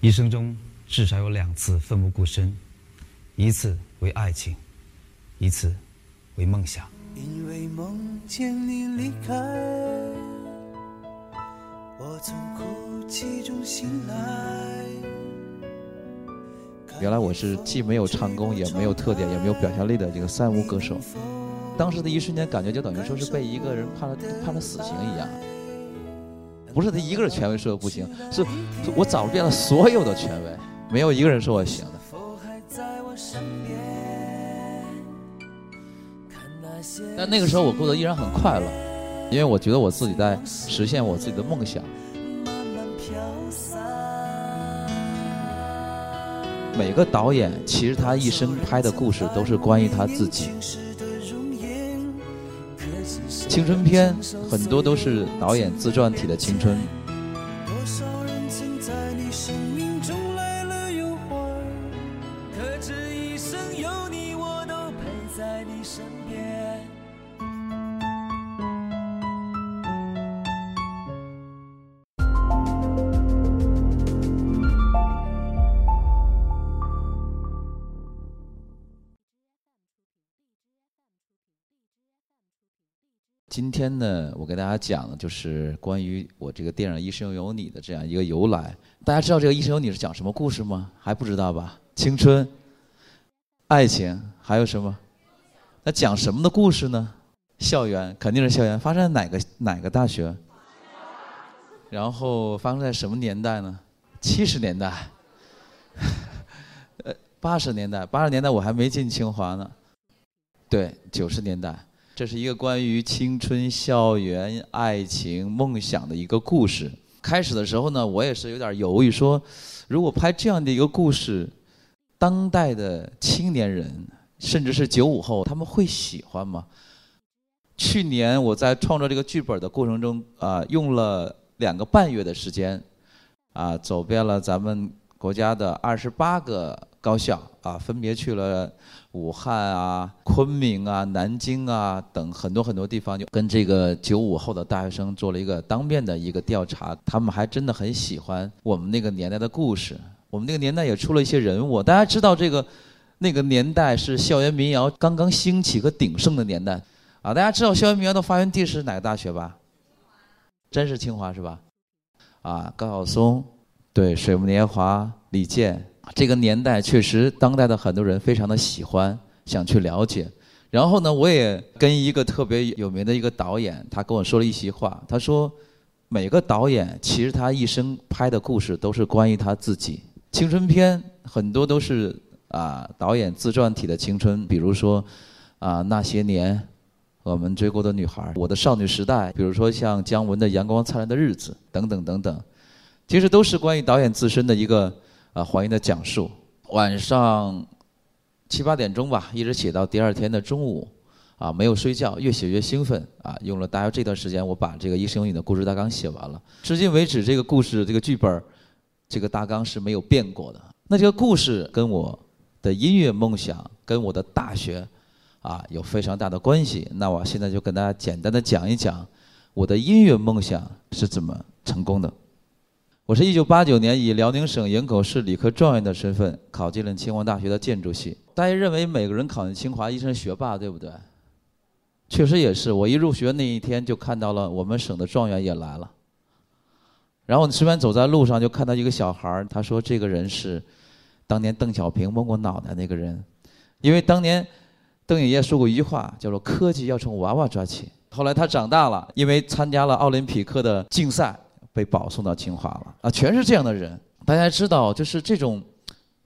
一生中至少有两次奋不顾身，一次为爱情，一次为梦想。因为梦见你离开，我从哭泣中醒来。原来我是既没有唱功，也没有特点，也没有表现力的这个三无歌手。当时的一瞬间，感觉就等于说是被一个人判了判了死刑一样。不是他一个人权威说的不行，是我找遍了所有的权威，没有一个人说我行的。但那个时候我过得依然很快乐，因为我觉得我自己在实现我自己的梦想。每个导演其实他一生拍的故事都是关于他自己。青春片很多都是导演自传体的青春。在你身边今天呢，我给大家讲的就是关于我这个电影《一生有你》的这样一个由来。大家知道这个《一生有你》是讲什么故事吗？还不知道吧？青春、爱情，还有什么？那讲什么的故事呢？校园，肯定是校园。发生在哪个哪个大学？然后发生在什么年代呢？七十年代，呃，八十年代。八十年代我还没进清华呢。对，九十年代。这是一个关于青春、校园、爱情、梦想的一个故事。开始的时候呢，我也是有点犹豫，说如果拍这样的一个故事，当代的青年人，甚至是九五后，他们会喜欢吗？去年我在创作这个剧本的过程中，啊，用了两个半月的时间，啊，走遍了咱们国家的二十八个高校，啊，分别去了。武汉啊，昆明啊，南京啊等很多很多地方，就跟这个九五后的大学生做了一个当面的一个调查，他们还真的很喜欢我们那个年代的故事。我们那个年代也出了一些人物，大家知道这个那个年代是校园民谣刚刚兴起和鼎盛的年代啊。大家知道校园民谣的发源地是哪个大学吧？真是清华是吧？啊，高晓松，对，水木年华，李健。这个年代确实，当代的很多人非常的喜欢，想去了解。然后呢，我也跟一个特别有名的一个导演，他跟我说了一席话。他说，每个导演其实他一生拍的故事都是关于他自己。青春片很多都是啊导演自传体的青春，比如说啊那些年我们追过的女孩，我的少女时代，比如说像姜文的阳光灿烂的日子等等等等，其实都是关于导演自身的一个。啊，还原的讲述，晚上七八点钟吧，一直写到第二天的中午，啊，没有睡觉，越写越兴奋，啊，用了大约这段时间，我把这个《一生有你》的故事大纲写完了。至今为止，这个故事这个剧本这个大纲是没有变过的。那这个故事跟我的音乐梦想，跟我的大学，啊，有非常大的关系。那我现在就跟大家简单的讲一讲，我的音乐梦想是怎么成功的。我是一九八九年以辽宁省营口市理科状元的身份考进了清华大学的建筑系。大家认为每个人考进清华一定是学霸，对不对？确实也是。我一入学那一天就看到了我们省的状元也来了。然后你随便走在路上就看到一个小孩儿，他说这个人是当年邓小平摸过脑袋那个人，因为当年邓爷爷说过一句话，叫做“科技要从娃娃抓起”。后来他长大了，因为参加了奥林匹克的竞赛。被保送到清华了啊！全是这样的人。大家知道，就是这种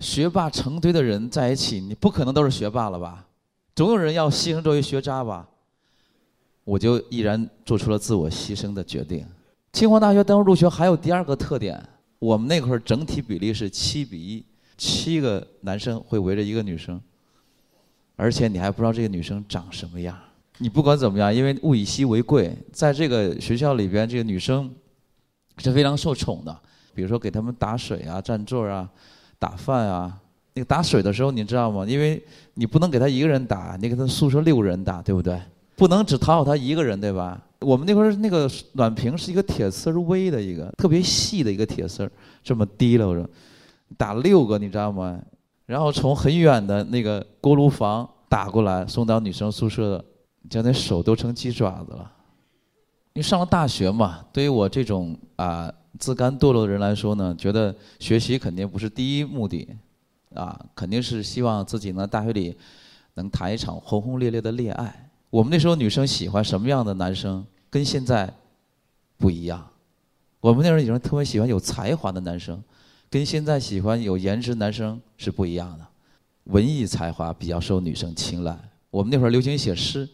学霸成堆的人在一起，你不可能都是学霸了吧？总有人要牺牲作为学渣吧？我就毅然做出了自我牺牲的决定。清华大学当时入学还有第二个特点，我们那会儿整体比例是七比一，七个男生会围着一个女生，而且你还不知道这个女生长什么样。你不管怎么样，因为物以稀为贵，在这个学校里边，这个女生。是非常受宠的，比如说给他们打水啊、占座啊、打饭啊。那个打水的时候，你知道吗？因为你不能给他一个人打，你给他宿舍六个人打，对不对？不能只讨好他一个人，对吧？我们那会儿那个暖瓶是一个铁丝儿微的一个特别细的一个铁丝儿，这么滴溜着。打六个，你知道吗？然后从很远的那个锅炉房打过来，送到女生宿舍，将那手都成鸡爪子了。因为上了大学嘛，对于我这种啊自甘堕落的人来说呢，觉得学习肯定不是第一目的，啊，肯定是希望自己呢大学里能谈一场轰轰烈烈的恋爱。我们那时候女生喜欢什么样的男生，跟现在不一样。我们那时候女生特别喜欢有才华的男生，跟现在喜欢有颜值男生是不一样的。文艺才华比较受女生青睐。我们那会儿流行写诗。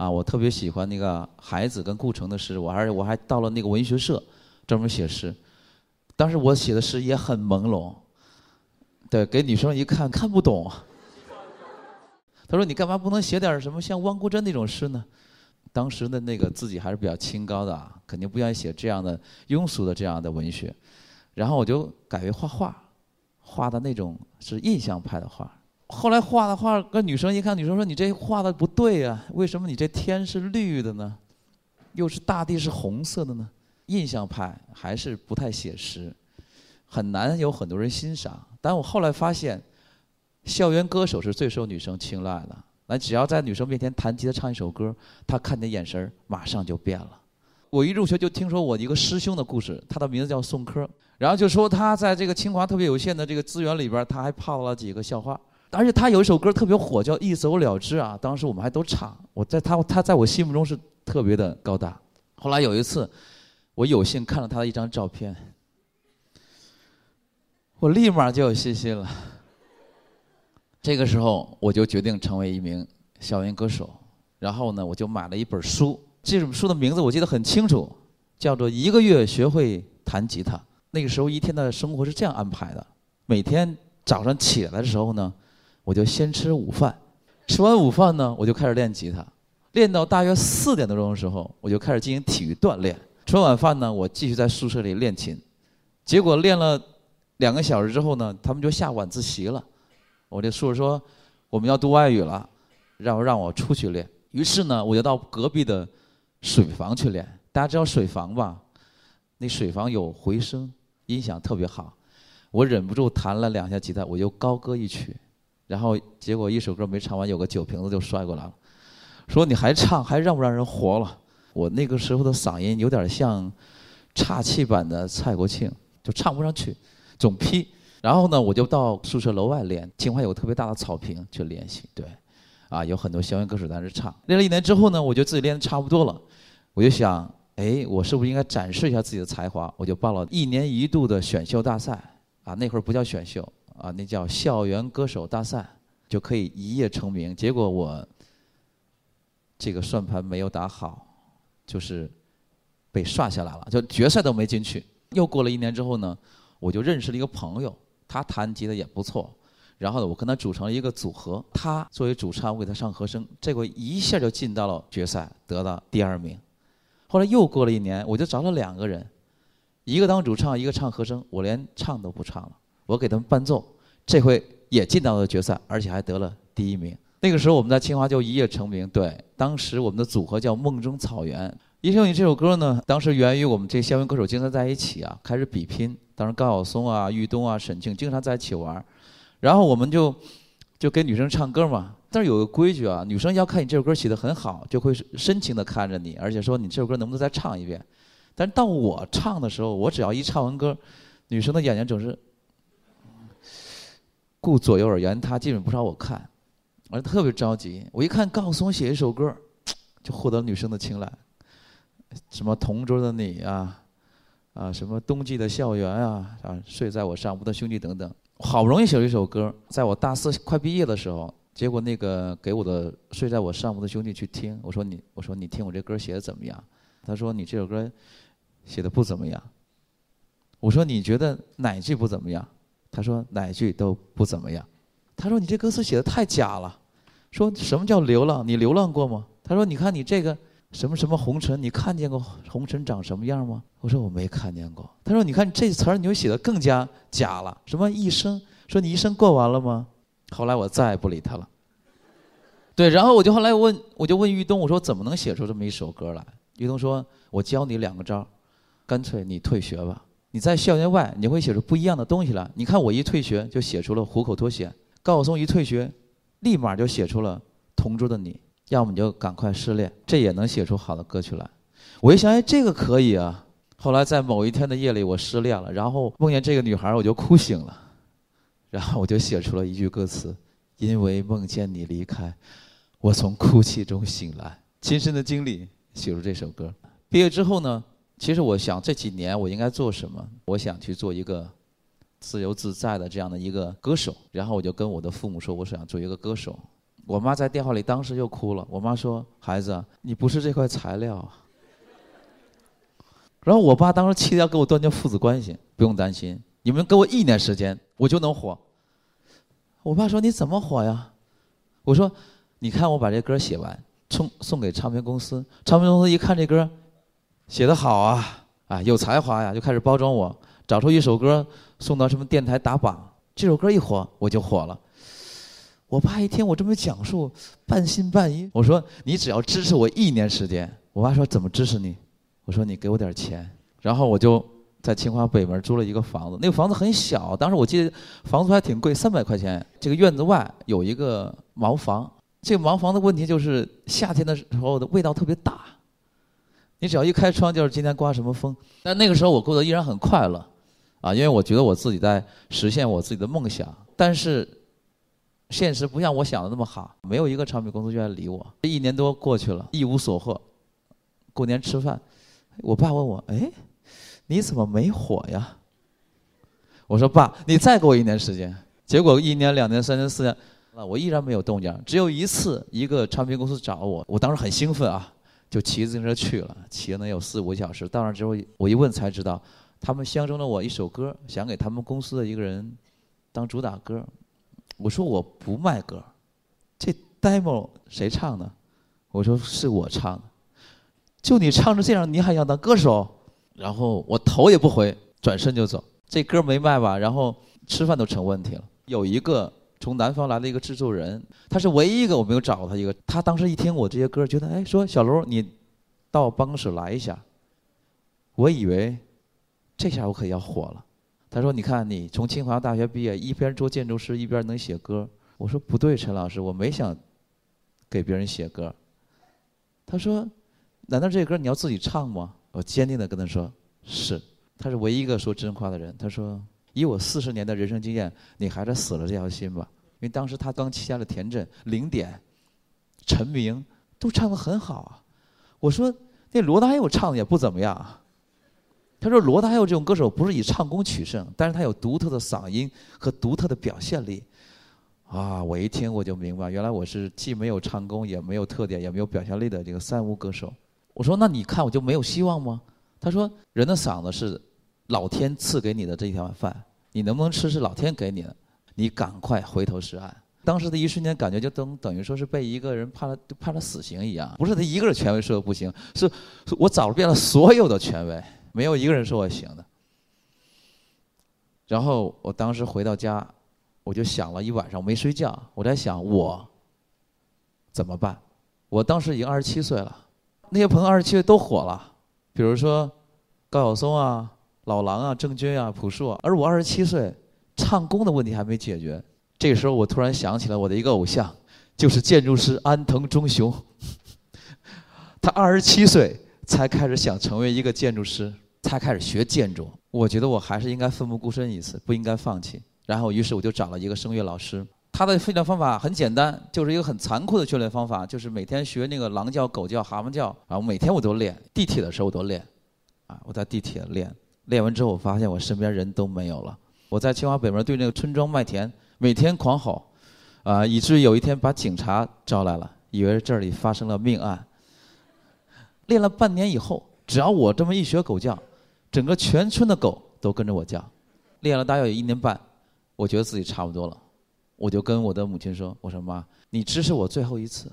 啊，我特别喜欢那个孩子跟顾城的诗，我还我还到了那个文学社，专门写诗。当时我写的诗也很朦胧，对，给女生一看看不懂。他说：“你干嘛不能写点什么像汪国真那种诗呢？”当时的那个自己还是比较清高的啊，肯定不愿意写这样的庸俗的这样的文学。然后我就改为画画，画的那种是印象派的画。后来画的画，跟女生一看，女生说：“你这画的不对呀，为什么你这天是绿的呢？又是大地是红色的呢？”印象派还是不太写实，很难有很多人欣赏。但我后来发现，校园歌手是最受女生青睐的。那只要在女生面前弹吉他唱一首歌，她看你的眼神马上就变了。我一入学就听说我一个师兄的故事，他的名字叫宋柯，然后就说他在这个清华特别有限的这个资源里边，他还泡了几个校花。而且他有一首歌特别火，叫《一走了之》啊，当时我们还都唱。我在他他在我心目中是特别的高大。后来有一次，我有幸看了他的一张照片，我立马就有信心了。这个时候，我就决定成为一名校园歌手。然后呢，我就买了一本书，这本书的名字我记得很清楚，叫做《一个月学会弹吉他》。那个时候一天的生活是这样安排的：每天早上起来的时候呢。我就先吃午饭，吃完午饭呢，我就开始练吉他，练到大约四点多钟的时候，我就开始进行体育锻炼。吃完晚饭呢，我继续在宿舍里练琴。结果练了两个小时之后呢，他们就下晚自习了。我这宿舍说我们要读外语了，让让我出去练。于是呢，我就到隔壁的水房去练。大家知道水房吧？那水房有回声，音响特别好。我忍不住弹了两下吉他，我就高歌一曲。然后结果一首歌没唱完，有个酒瓶子就摔过来了，说你还唱，还让不让人活了？我那个时候的嗓音有点像岔气版的蔡国庆，就唱不上去，总劈。然后呢，我就到宿舍楼外练，清华有个特别大的草坪去练习。对，啊，有很多校园歌手在那唱。练了一年之后呢，我觉得自己练的差不多了，我就想，哎，我是不是应该展示一下自己的才华？我就报了一年一度的选秀大赛，啊，那会儿不叫选秀。啊，那叫校园歌手大赛，就可以一夜成名。结果我这个算盘没有打好，就是被刷下来了，就决赛都没进去。又过了一年之后呢，我就认识了一个朋友，他弹吉他也不错。然后呢，我跟他组成了一个组合，他作为主唱，我给他上和声，这回一下就进到了决赛，得了第二名。后来又过了一年，我就找了两个人，一个当主唱，一个唱和声，我连唱都不唱了。我给他们伴奏，这回也进到了决赛，而且还得了第一名。那个时候我们在清华就一夜成名。对，当时我们的组合叫梦中草原。《一生你》这首歌呢，当时源于我们这校园歌手经常在一起啊，开始比拼。当时高晓松啊、玉东啊、沈庆经常在一起玩，然后我们就就给女生唱歌嘛。但是有个规矩啊，女生要看你这首歌写的很好，就会深情的看着你，而且说你这首歌能不能再唱一遍。但是到我唱的时候，我只要一唱完歌，女生的眼睛总是。顾左右而言他，基本不朝我看，我特别着急。我一看高晓松写一首歌，就获得女生的青睐，什么同桌的你啊，啊什么冬季的校园啊，啊睡在我上铺的兄弟等等。好不容易写了一首歌，在我大四快毕业的时候，结果那个给我的睡在我上铺的兄弟去听，我说你我说你听我这歌写的怎么样？他说你这首歌写的不怎么样。我说你觉得哪句不怎么样？他说哪句都不怎么样。他说你这歌词写的太假了。说什么叫流浪？你流浪过吗？他说你看你这个什么什么红尘，你看见过红尘长什么样吗？我说我没看见过。他说你看这词儿你就写的更加假了。什么一生？说你一生过完了吗？后来我再也不理他了。对，然后我就后来问，我就问玉东，我说怎么能写出这么一首歌来？玉东说，我教你两个招，干脆你退学吧。你在校园外，你会写出不一样的东西来。你看我一退学就写出了虎口脱险，高晓松一退学，立马就写出了《同桌的你》，要么你就赶快失恋，这也能写出好的歌曲来。我一想，哎，这个可以啊。后来在某一天的夜里，我失恋了，然后梦见这个女孩，我就哭醒了，然后我就写出了一句歌词：因为梦见你离开，我从哭泣中醒来。亲身的经历写出这首歌。毕业之后呢？其实我想这几年我应该做什么？我想去做一个自由自在的这样的一个歌手。然后我就跟我的父母说，我想做一个歌手。我妈在电话里当时就哭了。我妈说：“孩子，你不是这块材料。”然后我爸当时气得要跟我断绝父子关系。不用担心，你们给我一年时间，我就能火。我爸说：“你怎么火呀？”我说：“你看我把这歌写完，送送给唱片公司，唱片公司一看这歌。”写得好啊，啊有才华呀，就开始包装我，找出一首歌送到什么电台打榜，这首歌一火我就火了。我爸一听我这么讲述，半信半疑。我说你只要支持我一年时间。我爸说怎么支持你？我说你给我点钱。然后我就在清华北门租了一个房子，那个房子很小，当时我记得房租还挺贵，三百块钱。这个院子外有一个茅房，这个茅房的问题就是夏天的时候的味道特别大。你只要一开窗，就是今天刮什么风。但那个时候我过得依然很快乐，啊，因为我觉得我自己在实现我自己的梦想。但是，现实不像我想的那么好，没有一个唱片公司愿意理我。这一年多过去了，一无所获。过年吃饭，我爸问我：“哎，你怎么没火呀？”我说：“爸，你再给我一年时间。”结果一年、两年、三年、四年，啊，我依然没有动静。只有一次，一个唱片公司找我，我当时很兴奋啊。就骑自行车去了，骑了能有四五个小时。到那之后，我一问才知道，他们相中了我一首歌，想给他们公司的一个人当主打歌。我说我不卖歌，这 demo 谁唱的？我说是我唱的。就你唱成这样，你还想当歌手？然后我头也不回，转身就走。这歌没卖吧？然后吃饭都成问题了。有一个。从南方来的一个制作人，他是唯一一个我没有找他一个。他当时一听我这些歌，觉得哎，说小楼你到我办公室来一下。我以为这下我可要火了。他说：“你看你从清华大学毕业，一边做建筑师，一边能写歌。”我说：“不对，陈老师，我没想给别人写歌。”他说：“难道这歌你要自己唱吗？”我坚定的跟他说：“是。”他是唯一一个说真话的人。他说。以我四十年的人生经验，你还是死了这条心吧。因为当时他刚旗下的田震、零点、陈明都唱得很好啊。我说那罗大佑唱的也不怎么样。他说罗大佑这种歌手不是以唱功取胜，但是他有独特的嗓音和独特的表现力。啊，我一听我就明白，原来我是既没有唱功，也没有特点，也没有表现力的这个三无歌手。我说那你看我就没有希望吗？他说人的嗓子是。老天赐给你的这一碗饭，你能不能吃是老天给你的，你赶快回头是岸。当时的一瞬间，感觉就等等于说是被一个人判了判了死刑一样。不是他一个人权威说的不行，是我找遍了所有的权威，没有一个人说我行的。然后我当时回到家，我就想了一晚上没睡觉，我在想我怎么办。我当时已经二十七岁了，那些朋友二十七岁都火了，比如说高晓松啊。老狼啊，郑钧啊，朴树啊，而我二十七岁，唱功的问题还没解决。这个时候，我突然想起了我的一个偶像，就是建筑师安藤忠雄。他二十七岁才开始想成为一个建筑师，才开始学建筑。我觉得我还是应该奋不顾身一次，不应该放弃。然后，于是我就找了一个声乐老师。他的训练方法很简单，就是一个很残酷的训练方法，就是每天学那个狼叫、狗叫、蛤蟆叫，然后每天我都练。地铁的时候我都练，啊，我在地铁练。练完之后，我发现我身边人都没有了。我在清华北门对那个村庄麦田，每天狂吼，啊，以至于有一天把警察招来了，以为这里发生了命案。练了半年以后，只要我这么一学狗叫，整个全村的狗都跟着我叫。练了大约有一年半，我觉得自己差不多了，我就跟我的母亲说：“我说妈，你支持我最后一次，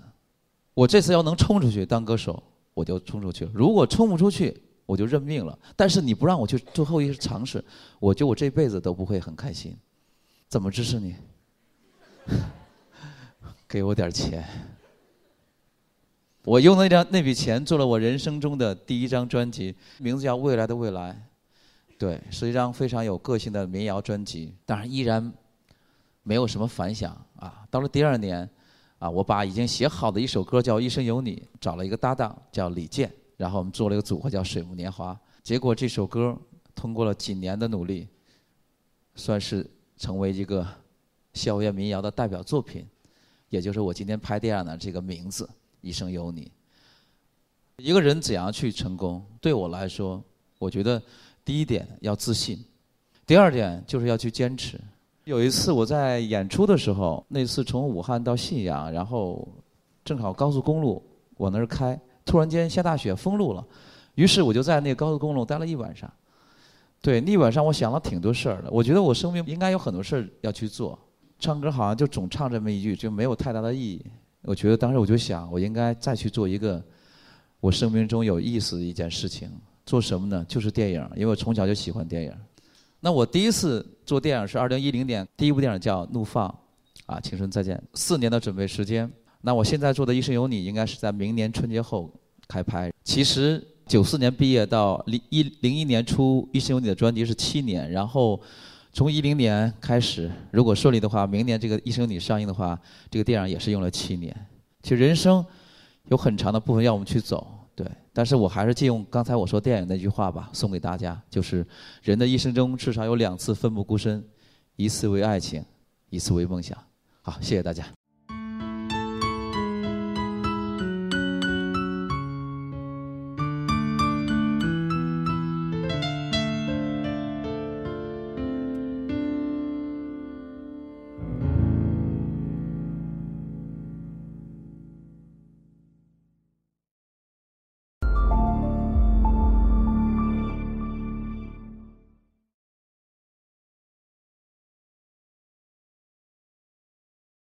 我这次要能冲出去当歌手，我就冲出去；如果冲不出去，”我就认命了，但是你不让我去最后一次尝试，我觉得我这辈子都不会很开心。怎么支持你？给我点钱。我用那张那笔钱做了我人生中的第一张专辑，名字叫《未来的未来》。对，是一张非常有个性的民谣专辑，当然依然没有什么反响啊。到了第二年，啊，我把已经写好的一首歌叫《一生有你》，找了一个搭档叫李健，然后我们做了一个组合叫《水木年华》。结果这首歌通过了几年的努力，算是成为一个校园民谣的代表作品，也就是我今天拍电影的这个名字《一生有你》。一个人怎样去成功？对我来说，我觉得第一点要自信，第二点就是要去坚持。有一次我在演出的时候，那次从武汉到信阳，然后正好高速公路往那儿开，突然间下大雪封路了，于是我就在那个高速公路待了一晚上。对，那一晚上我想了挺多事儿的。我觉得我生命应该有很多事儿要去做，唱歌好像就总唱这么一句，就没有太大的意义。我觉得当时我就想，我应该再去做一个。我生命中有意思的一件事情，做什么呢？就是电影，因为我从小就喜欢电影。那我第一次做电影是二零一零年，第一部电影叫《怒放》，啊，青春再见，四年的准备时间。那我现在做的《一生有你》应该是在明年春节后开拍。其实九四年毕业到零一零一年初《一生有你》的专辑是七年，然后从一零年开始，如果顺利的话，明年这个《一生有你》上映的话，这个电影也是用了七年。其实人生。有很长的部分要我们去走，对，但是我还是借用刚才我说电影那句话吧，送给大家，就是人的一生中至少有两次奋不顾身，一次为爱情，一次为梦想。好，谢谢大家。